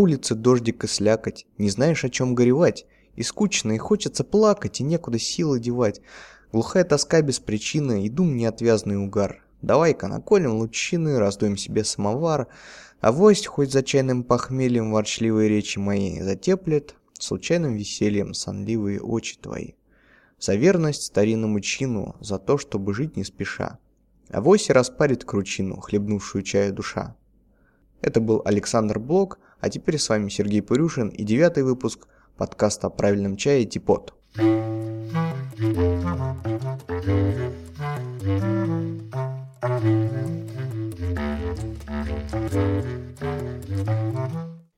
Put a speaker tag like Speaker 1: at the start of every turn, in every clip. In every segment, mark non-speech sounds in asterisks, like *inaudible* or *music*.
Speaker 1: Улице дождик и слякоть, не знаешь, о чем горевать. И скучно, и хочется плакать, и некуда силы девать. Глухая тоска без причины, и дум неотвязный угар. Давай-ка наколем лучины, раздуем себе самовар. А вось хоть за чайным похмельем ворчливые речи мои затеплет, случайным весельем сонливые очи твои. За верность старинному чину, за то, чтобы жить не спеша. А вось и распарит кручину, хлебнувшую чаю душа. Это был Александр Блок, а теперь с вами Сергей Пурюшин и девятый выпуск подкаста о правильном чае Типот.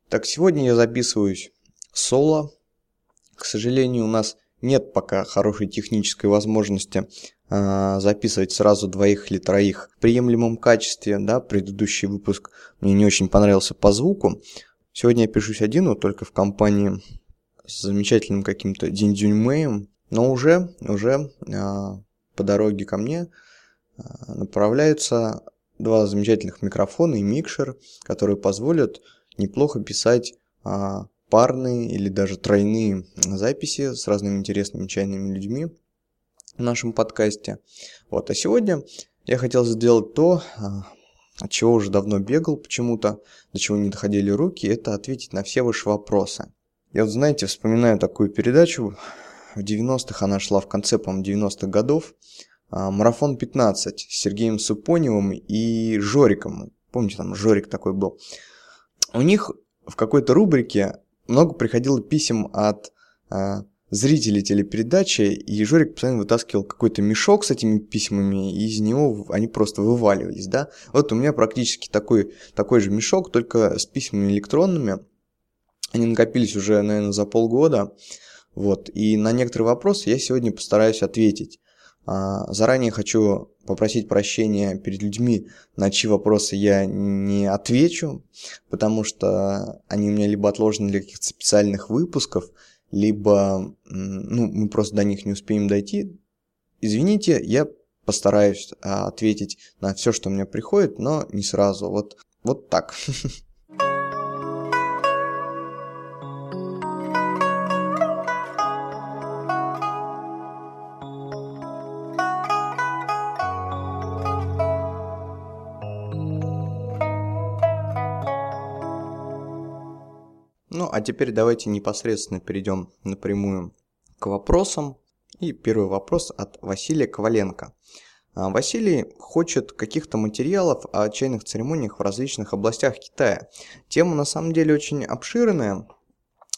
Speaker 1: Так, сегодня я записываюсь соло. К сожалению, у нас нет пока хорошей технической возможности записывать сразу двоих или троих в приемлемом качестве. Да, предыдущий выпуск мне не очень понравился по звуку. Сегодня я пишусь один, но только в компании с замечательным каким-то Диндюньмеем. Но уже, уже э, по дороге ко мне э, направляются два замечательных микрофона и микшер, которые позволят неплохо писать а, парные или даже тройные записи с разными интересными чайными людьми в нашем подкасте. Вот, а сегодня я хотел сделать то, а, от чего уже давно бегал почему-то, до чего не доходили руки, это ответить на все ваши вопросы. Я вот, знаете, вспоминаю такую передачу, в 90-х она шла в конце, по-моему, 90-х годов, а, «Марафон 15» с Сергеем Супоневым и Жориком. Помните, там Жорик такой был. У них в какой-то рубрике много приходило писем от зрителей телепередачи, и Жорик постоянно вытаскивал какой-то мешок с этими письмами, и из него они просто вываливались, да. Вот у меня практически такой, такой же мешок, только с письмами электронными. Они накопились уже, наверное, за полгода. Вот, и на некоторые вопросы я сегодня постараюсь ответить. А, заранее хочу попросить прощения перед людьми, на чьи вопросы я не отвечу, потому что они у меня либо отложены для каких-то специальных выпусков, либо ну, мы просто до них не успеем дойти. Извините, я постараюсь а, ответить на все, что мне приходит, но не сразу. Вот, вот так. *laughs* Ну, а теперь давайте непосредственно перейдем напрямую к вопросам. И первый вопрос от Василия Коваленко. А, Василий хочет каких-то материалов о чайных церемониях в различных областях Китая. Тема на самом деле очень обширная,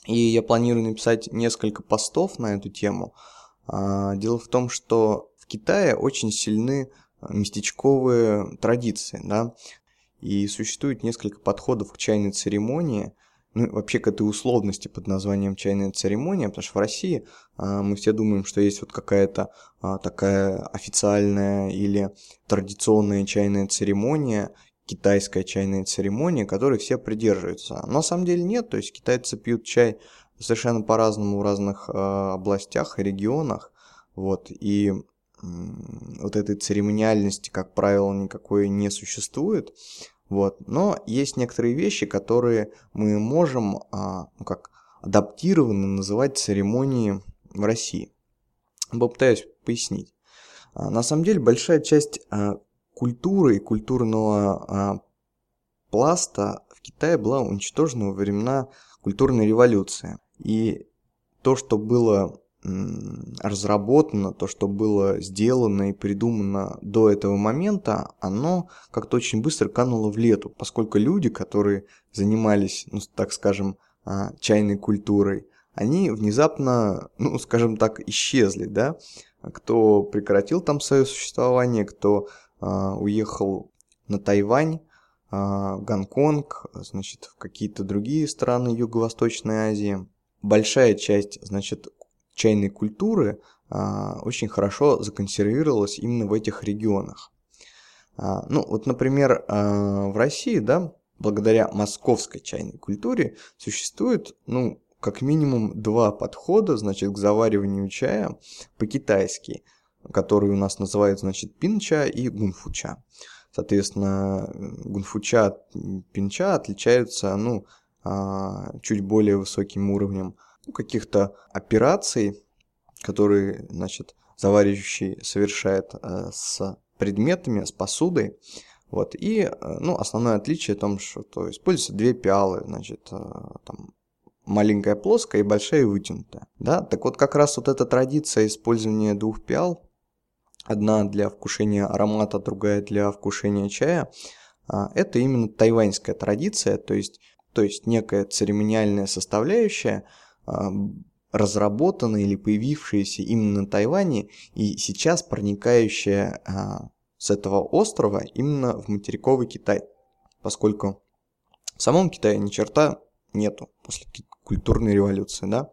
Speaker 1: и я планирую написать несколько постов на эту тему. А, дело в том, что в Китае очень сильны местечковые традиции, да, и существует несколько подходов к чайной церемонии – ну, вообще к этой условности под названием чайная церемония, потому что в России а, мы все думаем, что есть вот какая-то а, такая официальная или традиционная чайная церемония, китайская чайная церемония, которой все придерживаются. Но на самом деле нет, то есть китайцы пьют чай совершенно по-разному в разных а, областях и регионах, вот, и вот этой церемониальности, как правило, никакой не существует. Вот. Но есть некоторые вещи, которые мы можем, а, ну как, адаптированно называть церемонии в России. Попытаюсь пояснить. А, на самом деле большая часть а, культуры и культурного пласта в Китае была уничтожена во времена культурной революции. И то, что было разработано, то, что было сделано и придумано до этого момента, оно как-то очень быстро кануло в лету, поскольку люди, которые занимались, ну, так скажем, а, чайной культурой, они внезапно, ну, скажем так, исчезли, да, кто прекратил там свое существование, кто а, уехал на Тайвань, а, Гонконг, значит, в какие-то другие страны Юго-Восточной Азии. Большая часть, значит, чайной культуры а, очень хорошо законсервировалась именно в этих регионах. А, ну, вот, например, а, в России, да, благодаря московской чайной культуре существует, ну, как минимум два подхода, значит, к завариванию чая по-китайски, который у нас называют, значит, пинча и гунфуча. Соответственно, гунфуча от пинча отличаются, ну, чуть более высоким уровнем, ну, каких-то операций, которые, значит, заваривающий совершает э, с предметами, с посудой. Вот, и, э, ну, основное отличие в том, что то используются две пиалы, значит, э, там, маленькая плоская и большая вытянутая. Да? Так вот, как раз вот эта традиция использования двух пиал, одна для вкушения аромата, другая для вкушения чая, а, это именно тайваньская традиция, то есть, то есть некая церемониальная составляющая, разработанная или появившаяся именно на Тайване и сейчас проникающая а, с этого острова именно в материковый Китай, поскольку в самом Китае ни черта нету после культурной революции, да.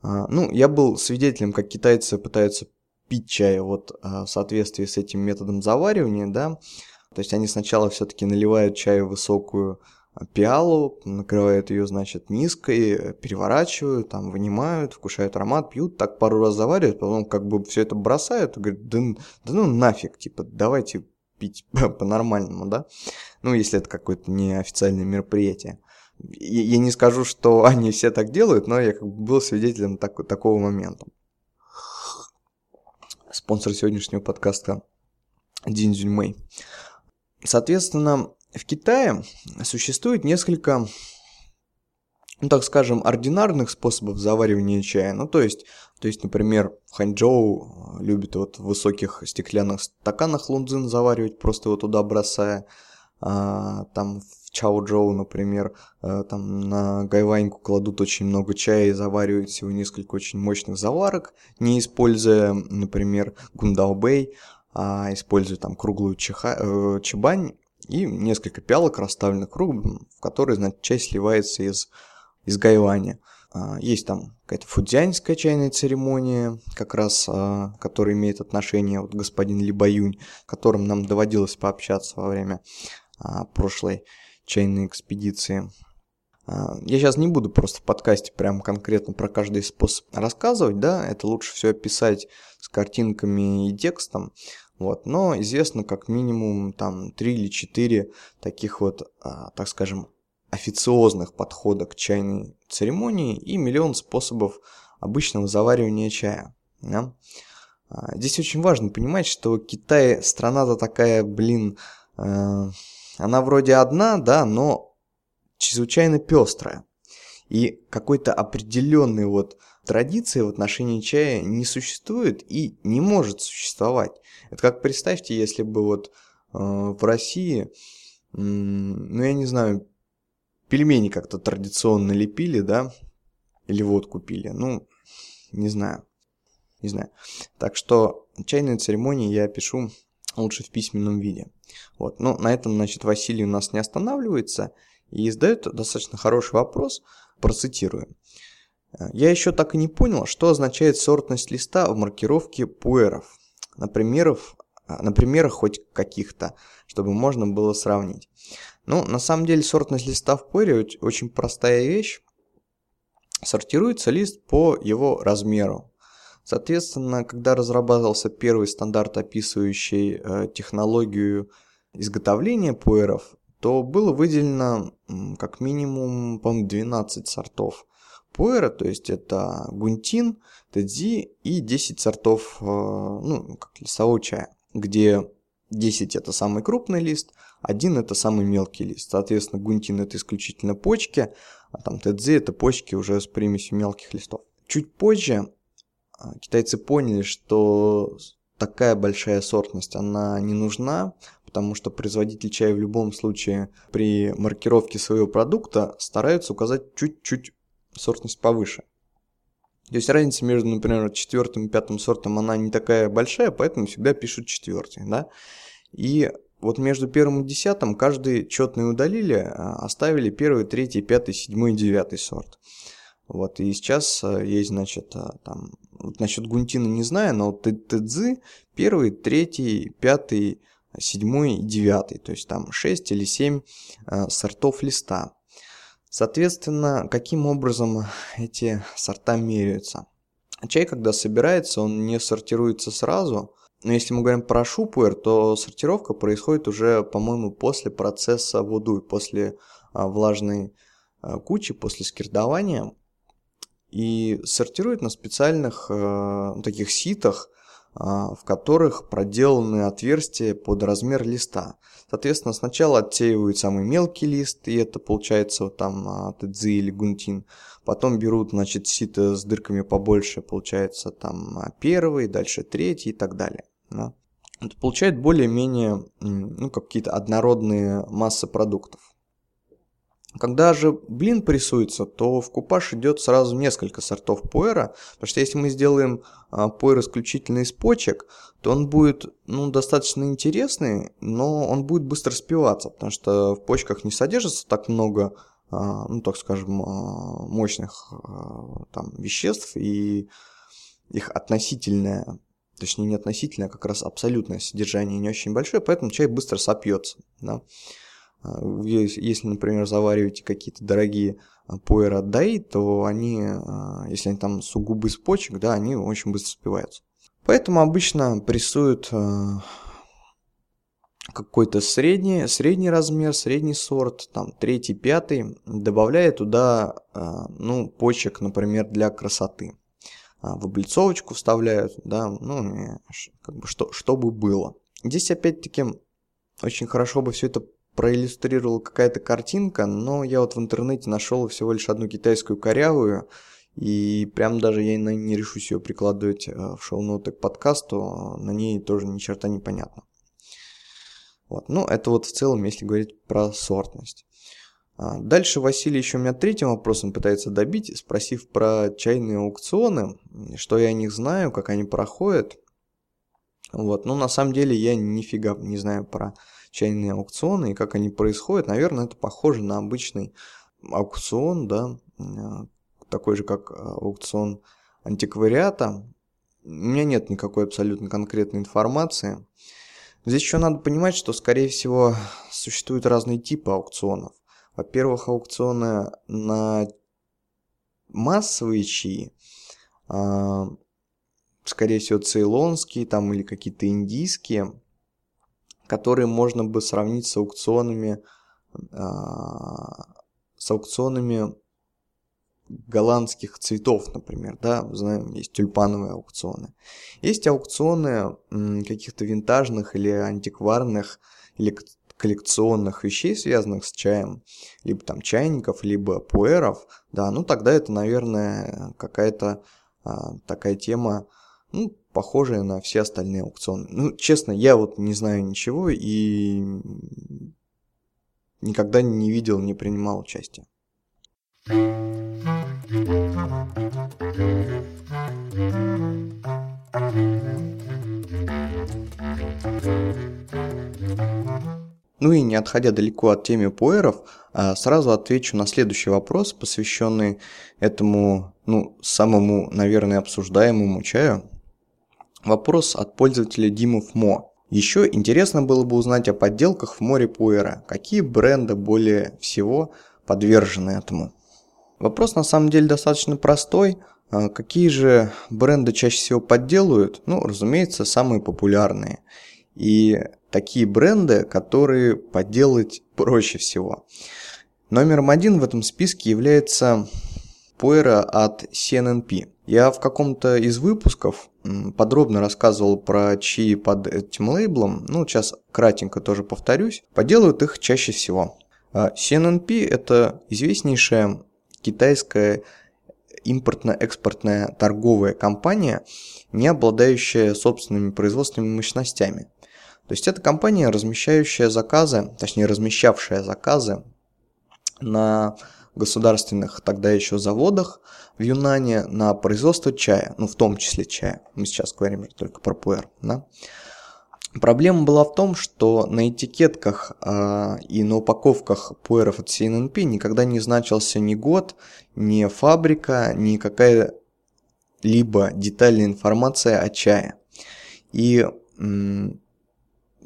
Speaker 1: А, ну, я был свидетелем, как китайцы пытаются пить чай вот а, в соответствии с этим методом заваривания, да. То есть они сначала все-таки наливают чай в высокую пиалу, накрывают ее, значит, низкой, переворачивают, там, вынимают, вкушают аромат, пьют, так пару раз заваривают, потом как бы все это бросают, и говорят, да, да ну нафиг, типа, давайте пить *laughs* по-нормальному, да? Ну, если это какое-то неофициальное мероприятие я не скажу, что *laughs* они все так делают, но я как бы был свидетелем так, такого момента. Спонсор сегодняшнего подкаста Дин Зюньмэй. Соответственно, в Китае существует несколько, ну так скажем, ординарных способов заваривания чая. Ну то есть, то есть, например, в Ханчжоу любят вот в высоких стеклянных стаканах лунзин заваривать, просто его туда бросая. А, там в Чао-Джоу, например, э, там на гайваньку кладут очень много чая и заваривают всего несколько очень мощных заварок, не используя, например, гундаобэй, а используя там круглую чиха, э, чебань и несколько пиалок, расставленных кругом, в которые, значит, чай сливается из, из гайваня. А, есть там какая-то фудзянская чайная церемония, как раз, а, которая имеет отношение вот господин Либаюнь, которым нам доводилось пообщаться во время а, прошлой чайной экспедиции. Я сейчас не буду просто в подкасте прям конкретно про каждый способ рассказывать, да, это лучше все описать с картинками и текстом, вот, но известно как минимум там 3 или 4 таких вот, а, так скажем, официозных подхода к чайной церемонии и миллион способов обычного заваривания чая. Да? А, здесь очень важно понимать, что Китай страна-то такая, блин, э, она вроде одна, да, но чрезвычайно пестрая. И какой-то определенной вот традиции в отношении чая не существует и не может существовать. Это как представьте, если бы вот э, в России, э, ну я не знаю, пельмени как-то традиционно лепили, да, или водку пили, ну, не знаю, не знаю. Так что чайные церемонии я пишу лучше в письменном виде. Вот. Но на этом, значит, Василий у нас не останавливается и задает достаточно хороший вопрос, процитирую. Я еще так и не понял, что означает сортность листа в маркировке пуэров. На, примеров, на примерах хоть каких-то, чтобы можно было сравнить. Ну, на самом деле сортность листа в пуэре очень простая вещь. Сортируется лист по его размеру. Соответственно, когда разрабатывался первый стандарт, описывающий э, технологию изготовления пуэров, то было выделено как минимум, по 12 сортов пуэра, то есть это гунтин, тедзи и 10 сортов э, ну, как лесового чая, где 10 это самый крупный лист, один это самый мелкий лист. Соответственно, гунтин это исключительно почки, а там тедзи это почки уже с примесью мелких листов. Чуть позже а, китайцы поняли, что такая большая сортность, она не нужна, потому что производитель чая в любом случае при маркировке своего продукта стараются указать чуть-чуть сортность повыше. То есть разница между, например, четвертым и пятым сортом, она не такая большая, поэтому всегда пишут четвертый, да. И вот между первым и десятым каждый четный удалили, а оставили первый, третий, пятый, седьмой и девятый сорт. Вот, и сейчас э, есть, значит, э, там, вот насчет Гунтина не знаю, но Тэдзы первый, третий, пятый, седьмой и девятый, то есть там 6 или 7 э, сортов листа. Соответственно, каким образом эти сорта меряются? Чай, когда собирается, он не сортируется сразу, но если мы говорим про шупуэр, то сортировка происходит уже, по-моему, после процесса воду, после влажной кучи после скирдования и сортирует на специальных таких ситах, в которых проделаны отверстия под размер листа. Соответственно, сначала отсеивают самый мелкий лист, и это получается вот там ТДЗ или гунтин. Потом берут, значит, сито с дырками побольше, получается там первый, дальше третий и так далее. Да. Это получает более-менее ну, какие-то однородные массы продуктов. Когда же блин прессуется, то в купаж идет сразу несколько сортов пуэра, потому что если мы сделаем а, пуэр исключительно из почек, то он будет ну, достаточно интересный, но он будет быстро спиваться, потому что в почках не содержится так много, а, ну так скажем, а, мощных а, там, веществ, и их относительное, точнее не относительное, а как раз абсолютное содержание не очень большое, поэтому чай быстро сопьется. Да? Если, например, завариваете какие-то дорогие пуэра дай, то они, если они там сугубо из почек, да, они очень быстро спиваются. Поэтому обычно прессуют какой-то средний, средний размер, средний сорт, там третий, пятый, добавляя туда, ну, почек, например, для красоты. А, в облицовочку вставляют, да, ну, как бы что, чтобы было. Здесь опять-таки очень хорошо бы все это проиллюстрировала какая-то картинка, но я вот в интернете нашел всего лишь одну китайскую корявую, и прям даже я не решусь ее прикладывать э, в шоу-ноты к подкасту, на ней тоже ни черта не понятно. Вот. Ну, это вот в целом, если говорить про сортность. А, дальше Василий еще меня третьим вопросом пытается добить, спросив про чайные аукционы, что я о них знаю, как они проходят. Вот. Ну, на самом деле я нифига не знаю про чайные аукционы и как они происходят. Наверное, это похоже на обычный аукцион, да, такой же, как э, аукцион антиквариата. У меня нет никакой абсолютно конкретной информации. Здесь еще надо понимать, что, скорее всего, существуют разные типы аукционов. Во-первых, аукционы на массовые чаи, а, скорее всего, цейлонские там или какие-то индийские, которые можно бы сравнить с аукционами, а, с аукционами голландских цветов, например, да, знаем, есть тюльпановые аукционы. Есть аукционы каких-то винтажных или антикварных или коллекционных вещей, связанных с чаем, либо там чайников, либо пуэров, да, ну тогда это, наверное, какая-то а, такая тема, ну, похожая на все остальные аукционы. Ну, честно, я вот не знаю ничего и никогда не видел, не принимал участия. Ну и не отходя далеко от темы пуэров, а сразу отвечу на следующий вопрос, посвященный этому, ну, самому, наверное, обсуждаемому чаю. Вопрос от пользователя Димов Мо. Еще интересно было бы узнать о подделках в море пуэра. Какие бренды более всего подвержены этому? Вопрос на самом деле достаточно простой. А какие же бренды чаще всего подделывают? Ну, разумеется, самые популярные. И такие бренды, которые подделать проще всего. Номером один в этом списке является Puera от CNNP. Я в каком-то из выпусков подробно рассказывал про чаи под этим лейблом, ну сейчас кратенько тоже повторюсь, подделывают их чаще всего. CNNP а это известнейшая китайская импортно-экспортная торговая компания, не обладающая собственными производственными мощностями. То есть это компания, размещающая заказы, точнее размещавшая заказы на государственных тогда еще заводах в Юнане на производство чая, ну в том числе чая. Мы сейчас говорим только про пуэр. Да? Проблема была в том, что на этикетках э, и на упаковках пуэров от CNNP никогда не значился ни год, ни фабрика, ни какая-либо детальная информация о чае. И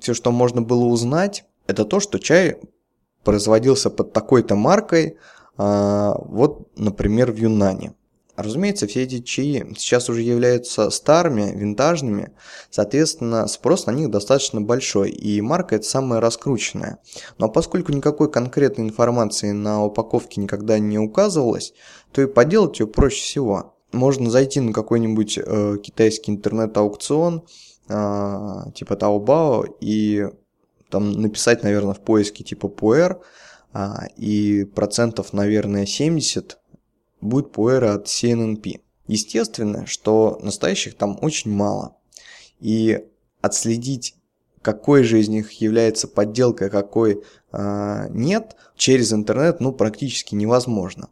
Speaker 1: все, что можно было узнать, это то, что чай производился под такой-то маркой, вот, например, в Юнане. Разумеется, все эти чаи сейчас уже являются старыми, винтажными, соответственно, спрос на них достаточно большой, и марка это самая раскрученная. Но поскольку никакой конкретной информации на упаковке никогда не указывалось, то и поделать ее проще всего. Можно зайти на какой-нибудь э, китайский интернет-аукцион, э, типа Taobao, и там написать, наверное, в поиске типа Puer, и процентов, наверное, 70 будет пуэра от CNNP. Естественно, что настоящих там очень мало. И отследить, какой же из них является подделкой, какой э, нет, через интернет ну, практически невозможно.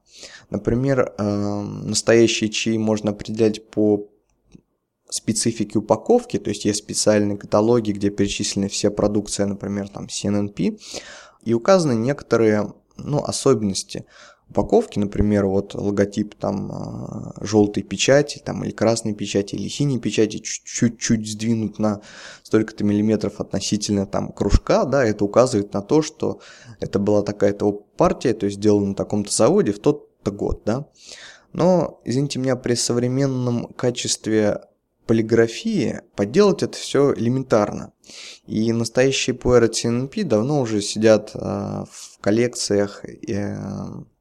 Speaker 1: Например, э, настоящие чаи можно определять по специфике упаковки, то есть есть специальные каталоги, где перечислены все продукции, например, там CNNP, и указаны некоторые ну, особенности упаковки, например, вот логотип там а, желтой печати, там или красной печати, или синей печати чуть-чуть сдвинут на столько-то миллиметров относительно там кружка, да, это указывает на то, что это была такая-то партия, то есть сделана на таком-то заводе в тот-то год, да. Но, извините меня, при современном качестве полиграфии подделать это все элементарно. И настоящие пуэры TNP давно уже сидят э, в коллекциях э,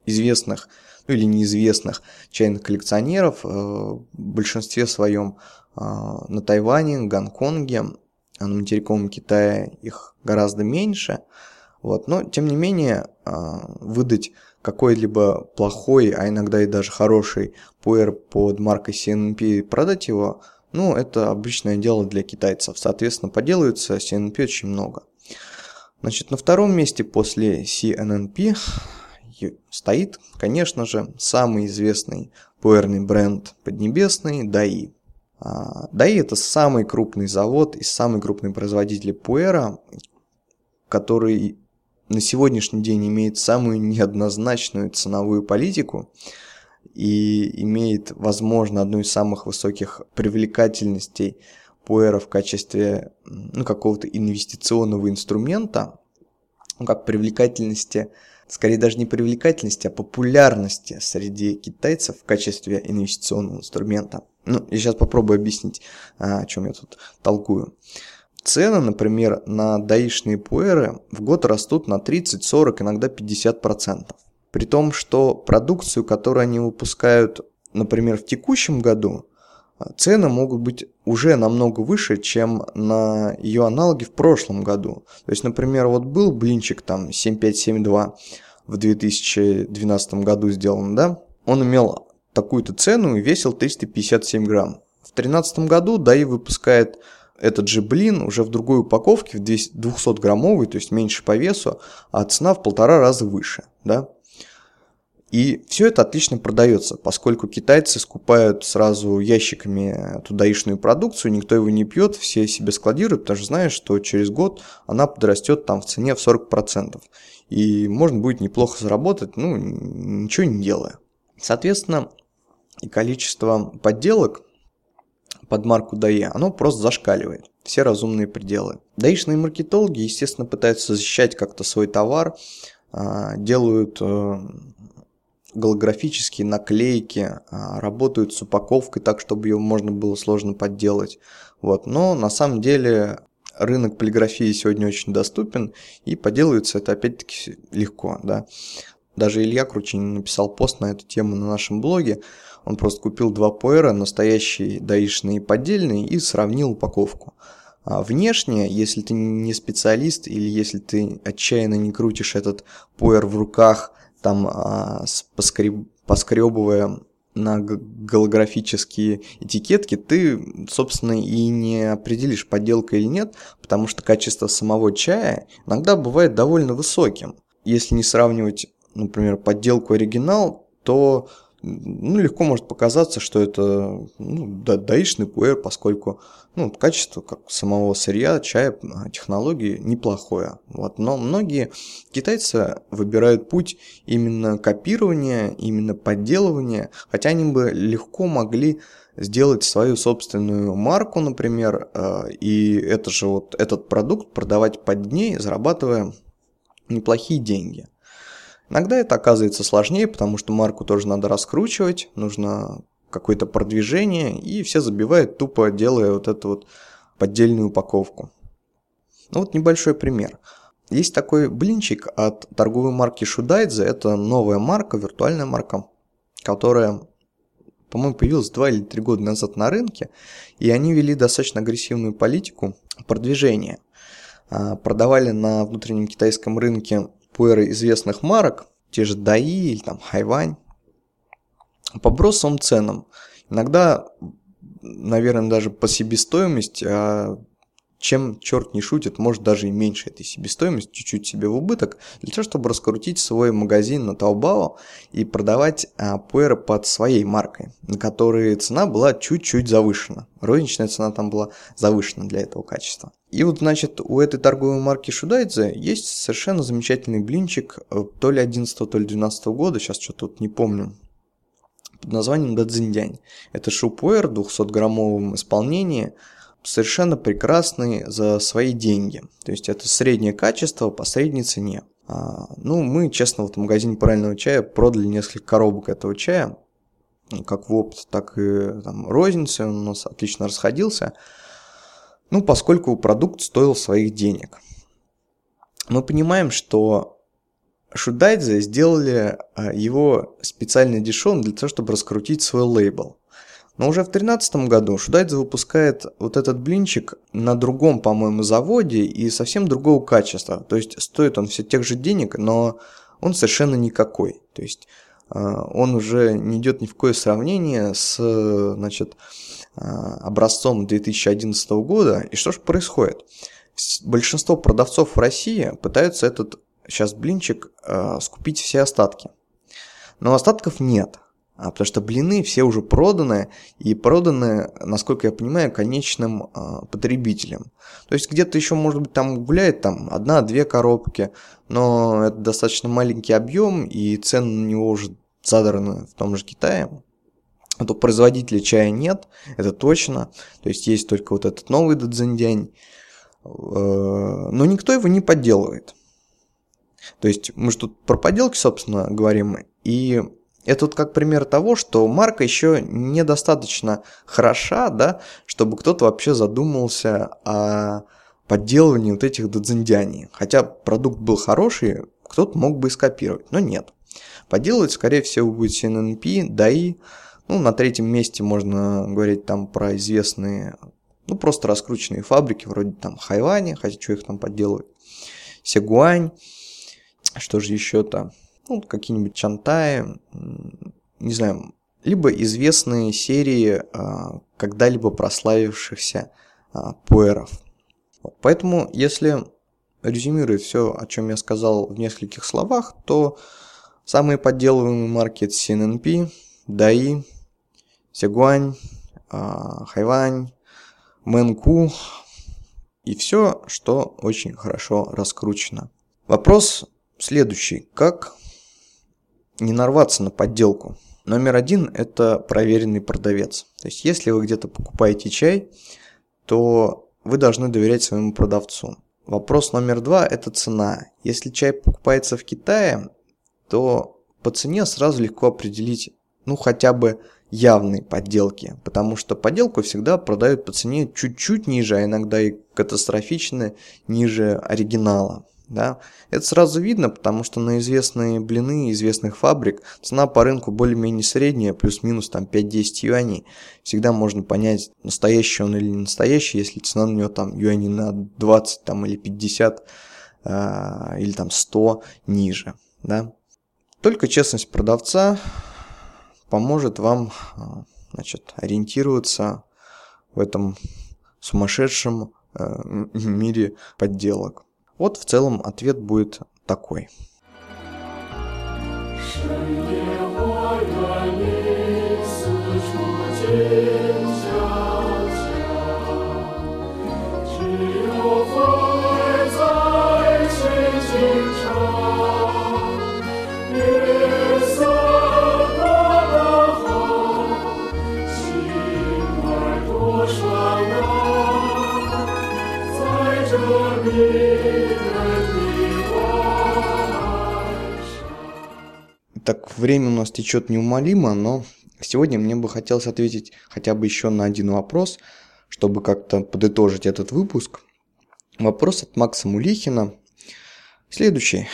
Speaker 1: известных ну, или неизвестных чайных коллекционеров, э, в большинстве своем э, на Тайване, Гонконге, а на материковом Китае их гораздо меньше. Вот. Но, тем не менее, э, выдать какой-либо плохой, а иногда и даже хороший пуэр под маркой CNP продать его, ну, это обычное дело для китайцев. Соответственно, поделаются CNP очень много. Значит, на втором месте после CNNP стоит, конечно же, самый известный пуэрный бренд Поднебесный Даи. А, Даи это самый крупный завод и самый крупный производитель пуэра, который на сегодняшний день имеет самую неоднозначную ценовую политику и имеет, возможно, одну из самых высоких привлекательностей пуэра в качестве ну, какого-то инвестиционного инструмента, ну, как привлекательности скорее даже не привлекательности, а популярности среди китайцев в качестве инвестиционного инструмента. Ну, я сейчас попробую объяснить, а, о чем я тут толкую. Цены, например, на даишные пуэры в год растут на 30, 40, иногда 50%. При том, что продукцию, которую они выпускают, например, в текущем году, цены могут быть уже намного выше, чем на ее аналоги в прошлом году. То есть, например, вот был блинчик там 7572 в 2012 году сделан, да? Он имел такую-то цену и весил 357 грамм. В 2013 году ДАИ выпускает этот же блин уже в другой упаковке, в 200 граммовый, то есть меньше по весу, а цена в полтора раза выше, да? И все это отлично продается, поскольку китайцы скупают сразу ящиками тудаишную продукцию, никто его не пьет, все себе складируют, потому что знают, что через год она подрастет там в цене в 40%. И можно будет неплохо заработать, ну, ничего не делая. Соответственно, и количество подделок под марку ДАЕ, оно просто зашкаливает. Все разумные пределы. Даишные маркетологи, естественно, пытаются защищать как-то свой товар, а, делают э, голографические наклейки, а, работают с упаковкой так, чтобы ее можно было сложно подделать. Вот. Но на самом деле рынок полиграфии сегодня очень доступен, и поделывается это опять-таки легко. Да. Даже Илья Кручин написал пост на эту тему на нашем блоге. Он просто купил два пуэра, настоящие даишные и поддельные, и сравнил упаковку. А внешне, если ты не специалист или если ты отчаянно не крутишь этот пуэр в руках – там а, поскреб, поскребывая на голографические этикетки, ты, собственно, и не определишь, подделка или нет, потому что качество самого чая иногда бывает довольно высоким. Если не сравнивать, например, подделку оригинал, то ну, легко может показаться, что это ну, даишный пуэр, поскольку ну, качество как самого сырья, чая, а, технологии неплохое. Вот. Но многие китайцы выбирают путь именно копирования, именно подделывания, хотя они бы легко могли сделать свою собственную марку, например, а, и это же вот этот продукт продавать под дней, зарабатывая неплохие деньги. Иногда это оказывается сложнее, потому что марку тоже надо раскручивать, нужно какое-то продвижение, и все забивают, тупо делая вот эту вот поддельную упаковку. Ну вот небольшой пример. Есть такой блинчик от торговой марки Шудайдзе. Это новая марка, виртуальная марка, которая, по-моему, появилась 2 или 3 года назад на рынке. И они вели достаточно агрессивную политику продвижения. А, продавали на внутреннем китайском рынке пуэры известных марок, те же Даи или там Хайвань, по бросовым ценам. Иногда, наверное, даже по себестоимости, а чем черт не шутит, может даже и меньше этой себестоимости, чуть-чуть себе в убыток, для того, чтобы раскрутить свой магазин на Taobao и продавать а, пуэры под своей маркой, на которой цена была чуть-чуть завышена. Розничная цена там была завышена для этого качества. И вот, значит, у этой торговой марки Шудайдзе есть совершенно замечательный блинчик э, то ли 11 то ли 12 года, сейчас что-то тут не помню, под названием Дадзиндянь. Это шупуэр в 200-граммовом исполнении – совершенно прекрасный за свои деньги. То есть это среднее качество по средней цене. А, ну, мы, честно, вот в магазине правильного чая продали несколько коробок этого чая, как в опт, так и там, розницы, он у нас отлично расходился. Ну, поскольку продукт стоил своих денег. Мы понимаем, что Шудайдзе сделали а, его специально дешевым для того, чтобы раскрутить свой лейбл. Но уже в 2013 году Шудайдзе выпускает вот этот блинчик на другом, по-моему, заводе и совсем другого качества. То есть стоит он все тех же денег, но он совершенно никакой. То есть э, он уже не идет ни в какое сравнение с значит, э, образцом 2011 года. И что же происходит? Большинство продавцов в России пытаются этот сейчас блинчик э, скупить все остатки. Но остатков нет. А, потому что блины все уже проданы, и проданы, насколько я понимаю, конечным а, потребителям. То есть где-то еще, может быть, там гуляет там одна-две коробки, но это достаточно маленький объем, и цены на него уже задраны в том же Китае. А то производителя чая нет, это точно. То есть есть только вот этот новый дадзиндянь. Э, но никто его не подделывает. То есть мы же тут про подделки, собственно, говорим. И это вот как пример того, что марка еще недостаточно хороша, да, чтобы кто-то вообще задумался о подделывании вот этих додзиндяний. Хотя продукт был хороший, кто-то мог бы и скопировать, но нет. Подделывать, скорее всего, будет CNNP, DAI. Ну, на третьем месте можно говорить там про известные, ну, просто раскрученные фабрики, вроде там Хайвани, хотя что их там подделывать, Сегуань, что же еще-то, ну, какие-нибудь чантаи, не знаю, либо известные серии а, когда-либо прославившихся а, пуэров. Вот. Поэтому, если резюмировать все, о чем я сказал в нескольких словах, то самые подделываемые марки это CNNP, DAI, Сегуань, Хайвань, Мэнку и все, что очень хорошо раскручено. Вопрос следующий. Как не нарваться на подделку. Номер один – это проверенный продавец. То есть, если вы где-то покупаете чай, то вы должны доверять своему продавцу. Вопрос номер два – это цена. Если чай покупается в Китае, то по цене сразу легко определить, ну, хотя бы явные подделки, потому что подделку всегда продают по цене чуть-чуть ниже, а иногда и катастрофично ниже оригинала. Да? Это сразу видно, потому что на известные блины известных фабрик цена по рынку более-менее средняя, плюс-минус там 5-10 юаней. Всегда можно понять, настоящий он или не настоящий, если цена на него там юаней на 20 там, или 50 э, а, или там 100 ниже. Да? Только честность продавца поможет вам а, значит, ориентироваться в этом сумасшедшем э, мире подделок. Вот в целом ответ будет такой. 深 Так, время у нас течет неумолимо, но Сегодня мне бы хотелось ответить хотя бы еще на один вопрос, чтобы как-то подытожить этот выпуск. Вопрос от Макса Мулихина. Следующий.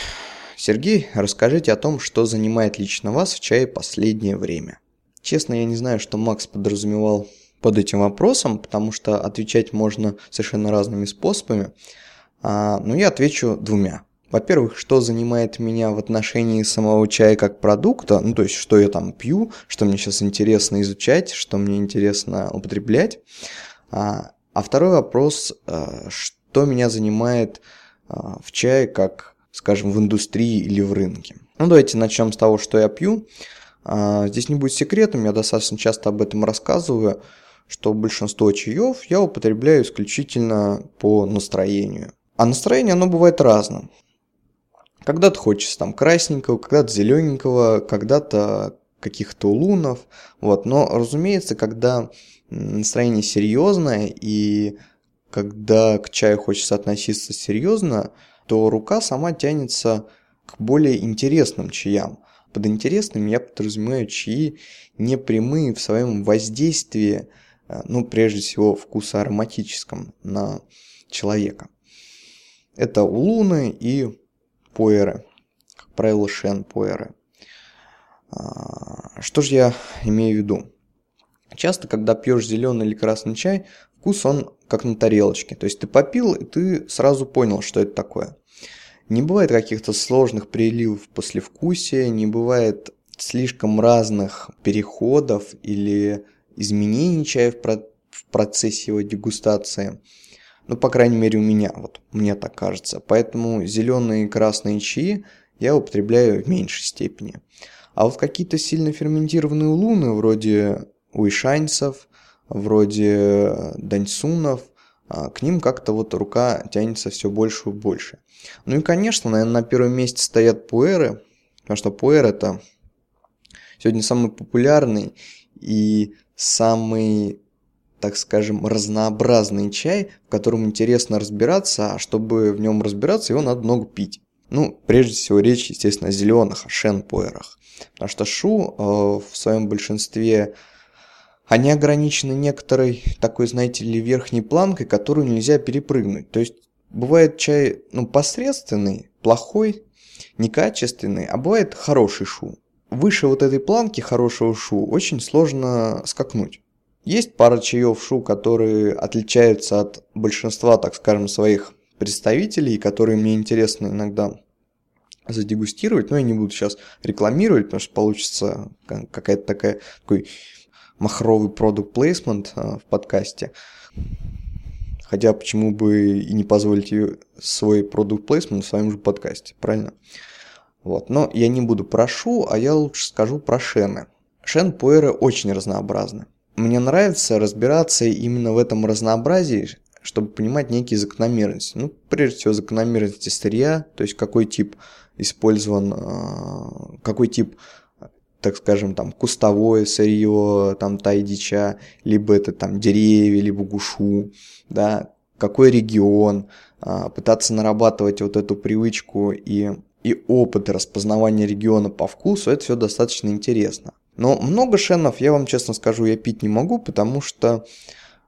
Speaker 1: Сергей, расскажите о том, что занимает лично вас в чае последнее время. Честно, я не знаю, что Макс подразумевал под этим вопросом, потому что отвечать можно совершенно разными способами. А, но я отвечу двумя. Во-первых, что занимает меня в отношении самого чая как продукта, ну то есть что я там пью, что мне сейчас интересно изучать, что мне интересно употреблять. А, а второй вопрос, а, что меня занимает а, в чае как, скажем, в индустрии или в рынке. Ну давайте начнем с того, что я пью. А, здесь не будет секретом, я достаточно часто об этом рассказываю что большинство чаев я употребляю исключительно по настроению. А настроение, оно бывает разным. Когда-то хочется там красненького, когда-то зелененького, когда-то каких-то улунов. Вот. Но, разумеется, когда настроение серьезное и когда к чаю хочется относиться серьезно, то рука сама тянется к более интересным чаям. Под интересными я подразумеваю чаи непрямые в своем воздействии Э, ну, прежде всего, вкуса ароматическом на человека. Это улуны и пуэры, как правило, шен пуэры. А, что же я имею в виду? Часто, когда пьешь зеленый или красный чай, вкус он как на тарелочке. То есть ты попил, и ты сразу понял, что это такое. Не бывает каких-то сложных приливов послевкусия, не бывает слишком разных переходов или изменений чая в процессе его дегустации. Ну, по крайней мере, у меня, вот, мне так кажется. Поэтому зеленые и красные чаи я употребляю в меньшей степени. А вот какие-то сильно ферментированные луны, вроде уишаньцев, вроде даньсунов, а, к ним как-то вот рука тянется все больше и больше. Ну и, конечно, наверное, на первом месте стоят пуэры, потому что пуэр это сегодня самый популярный и самый, так скажем, разнообразный чай, в котором интересно разбираться, а чтобы в нем разбираться, его надо много пить. Ну, прежде всего, речь, естественно, о зеленых, о шенпуэрах. Потому что шу э, в своем большинстве они ограничены некоторой такой, знаете ли, верхней планкой, которую нельзя перепрыгнуть. То есть бывает чай ну, посредственный, плохой, некачественный, а бывает хороший шу выше вот этой планки хорошего шу очень сложно скакнуть. Есть пара чаев шу, которые отличаются от большинства, так скажем, своих представителей, которые мне интересно иногда задегустировать, но я не буду сейчас рекламировать, потому что получится какая-то такая такой махровый продукт плейсмент в подкасте. Хотя почему бы и не позволить свой продукт плейсмент в своем же подкасте, правильно? Вот. Но я не буду про шу, а я лучше скажу про шены. Шен-пуэры очень разнообразны. Мне нравится разбираться именно в этом разнообразии, чтобы понимать некие закономерности. Ну, прежде всего, закономерности сырья, то есть какой тип использован, а, какой тип, так скажем, там, кустовое сырье, там, тайдича, либо это там деревья, либо гушу, да, какой регион, а, пытаться нарабатывать вот эту привычку и и опыт распознавания региона по вкусу, это все достаточно интересно. Но много шенов, я вам честно скажу, я пить не могу, потому что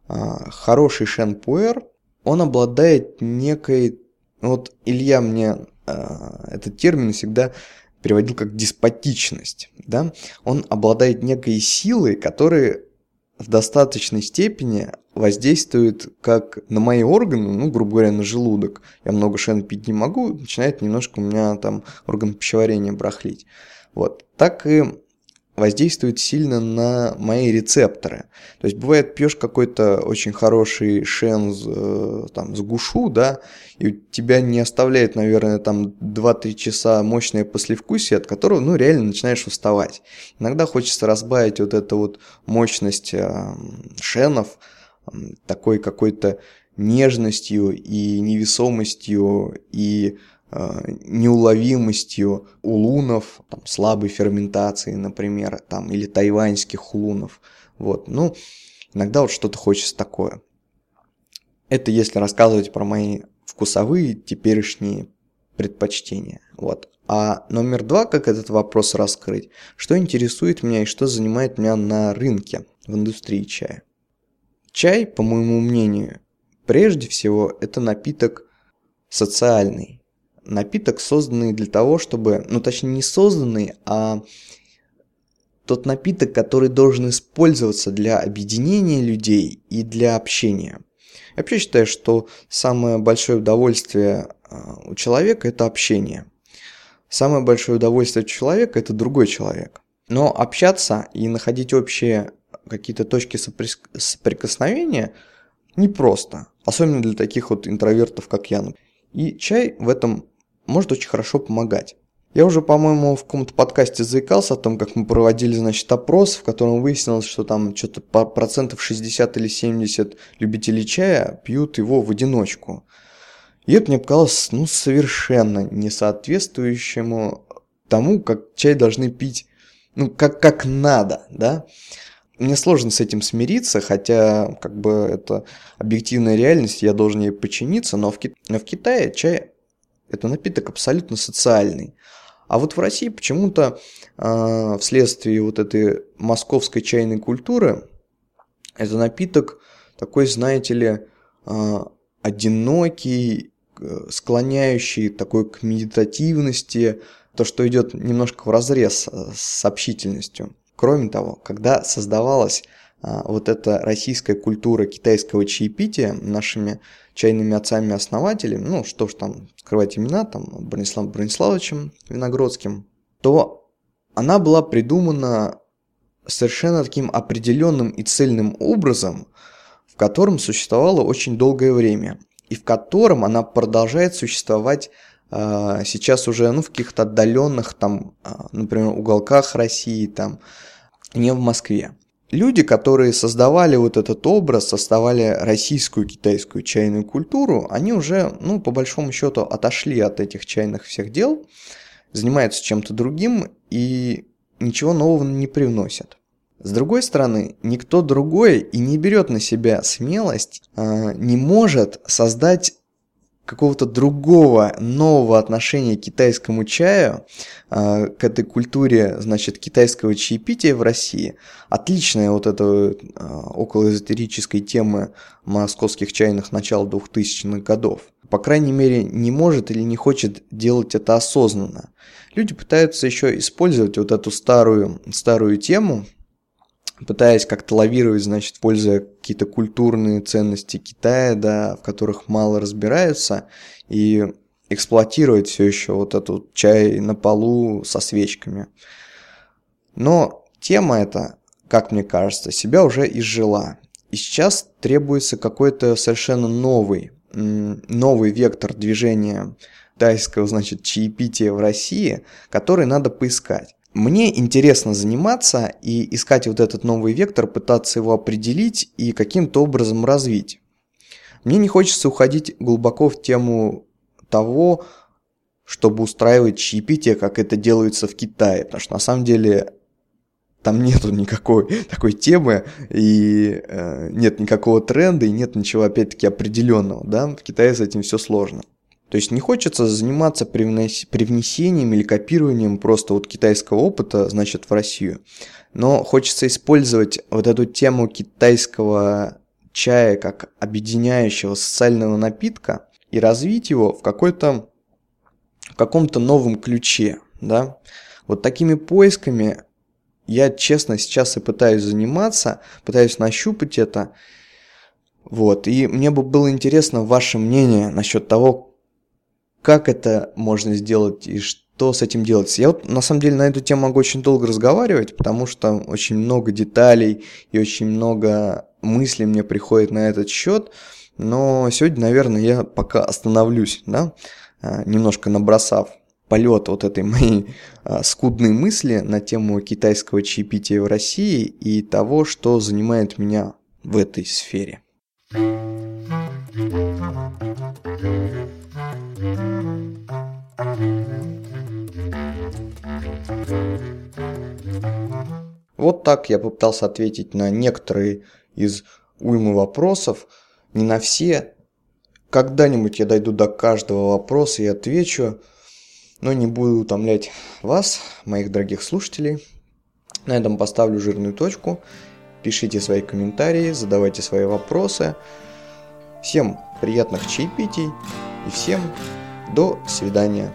Speaker 1: э, хороший шен пуэр, он обладает некой... Вот Илья мне э, этот термин всегда переводил как деспотичность. Да? Он обладает некой силой, которая в достаточной степени воздействует как на мои органы, ну, грубо говоря, на желудок. Я много шен пить не могу, начинает немножко у меня там орган пищеварения брахлить. Вот. Так и воздействует сильно на мои рецепторы. То есть бывает пьешь какой-то очень хороший шен э, там, с гушу, да, и тебя не оставляет, наверное, там 2-3 часа мощное послевкусие, от которого, ну, реально начинаешь уставать. Иногда хочется разбавить вот эту вот мощность э, шенов такой какой-то нежностью и невесомостью и Э, неуловимостью улунов, там, слабой ферментации, например, там, или тайваньских улунов. Вот, ну, иногда вот что-то хочется такое. Это если рассказывать про мои вкусовые теперешние предпочтения. Вот. А номер два, как этот вопрос раскрыть, что интересует меня и что занимает меня на рынке в индустрии чая. Чай, по моему мнению, прежде всего это напиток социальный. Напиток, созданный для того, чтобы, ну точнее не созданный, а тот напиток, который должен использоваться для объединения людей и для общения. Я вообще считаю, что самое большое удовольствие а, у человека – это общение. Самое большое удовольствие у человека – это другой человек. Но общаться и находить общие какие-то точки соприкосновения непросто. Особенно для таких вот интровертов, как я. И чай в этом может очень хорошо помогать. Я уже, по-моему, в каком-то подкасте заикался о том, как мы проводили, значит, опрос, в котором выяснилось, что там что-то по процентов 60 или 70 любителей чая пьют его в одиночку. И это мне показалось, ну, совершенно не соответствующему тому, как чай должны пить, ну, как, как надо, да. Мне сложно с этим смириться, хотя, как бы, это объективная реальность, я должен ей подчиниться, но в, Ки... но в Китае чай – это напиток абсолютно социальный. А вот в России почему-то э, вследствие вот этой московской чайной культуры это напиток такой, знаете ли, э, одинокий, э, склоняющий такой к медитативности, то, что идет немножко в разрез с общительностью. Кроме того, когда создавалась а, вот эта российская культура китайского чаепития нашими чайными отцами-основателями, ну, что ж там скрывать имена, там, Брониславом Брониславовичем Виногродским, то она была придумана совершенно таким определенным и цельным образом, в котором существовала очень долгое время, и в котором она продолжает существовать э, сейчас уже ну, в каких-то отдаленных, там, э, например, уголках России, там, не в Москве. Люди, которые создавали вот этот образ, создавали российскую китайскую чайную культуру, они уже, ну, по большому счету, отошли от этих чайных всех дел, занимаются чем-то другим и ничего нового не привносят. С другой стороны, никто другой и не берет на себя смелость, э, не может создать какого-то другого, нового отношения к китайскому чаю, э, к этой культуре, значит, китайского чаепития в России. Отличная вот эта э, околоэзотерической темы московских чайных начал 2000-х годов. По крайней мере, не может или не хочет делать это осознанно. Люди пытаются еще использовать вот эту старую, старую тему, пытаясь как-то лавировать, значит, пользуя какие-то культурные ценности Китая, да, в которых мало разбираются, и эксплуатировать все еще вот этот чай на полу со свечками. Но тема эта, как мне кажется, себя уже изжила. И сейчас требуется какой-то совершенно новый, новый вектор движения тайского, значит, чаепития в России, который надо поискать. Мне интересно заниматься и искать вот этот новый вектор, пытаться его определить и каким-то образом развить. Мне не хочется уходить глубоко в тему того, чтобы устраивать чаепитие, как это делается в Китае, потому что на самом деле там нету никакой такой темы, и э, нет никакого тренда, и нет ничего, опять-таки, определенного, да, в Китае с этим все сложно. То есть не хочется заниматься привнесением или копированием просто вот китайского опыта, значит, в Россию. Но хочется использовать вот эту тему китайского чая как объединяющего социального напитка и развить его в какой-то в каком-то новом ключе, да. Вот такими поисками я, честно, сейчас и пытаюсь заниматься, пытаюсь нащупать это. Вот, и мне бы было интересно ваше мнение насчет того, как это можно сделать и что с этим делать. Я вот на самом деле на эту тему могу очень долго разговаривать, потому что очень много деталей и очень много мыслей мне приходит на этот счет. Но сегодня, наверное, я пока остановлюсь, да, а, немножко набросав полет вот этой моей а, скудной мысли на тему китайского чаепития в России и того, что занимает меня в этой сфере. Вот так я попытался ответить на некоторые из уймы вопросов, не на все. Когда-нибудь я дойду до каждого вопроса и отвечу. Но не буду утомлять вас, моих дорогих слушателей. На этом поставлю жирную точку. Пишите свои комментарии, задавайте свои вопросы. Всем приятных чаепитий и всем до свидания.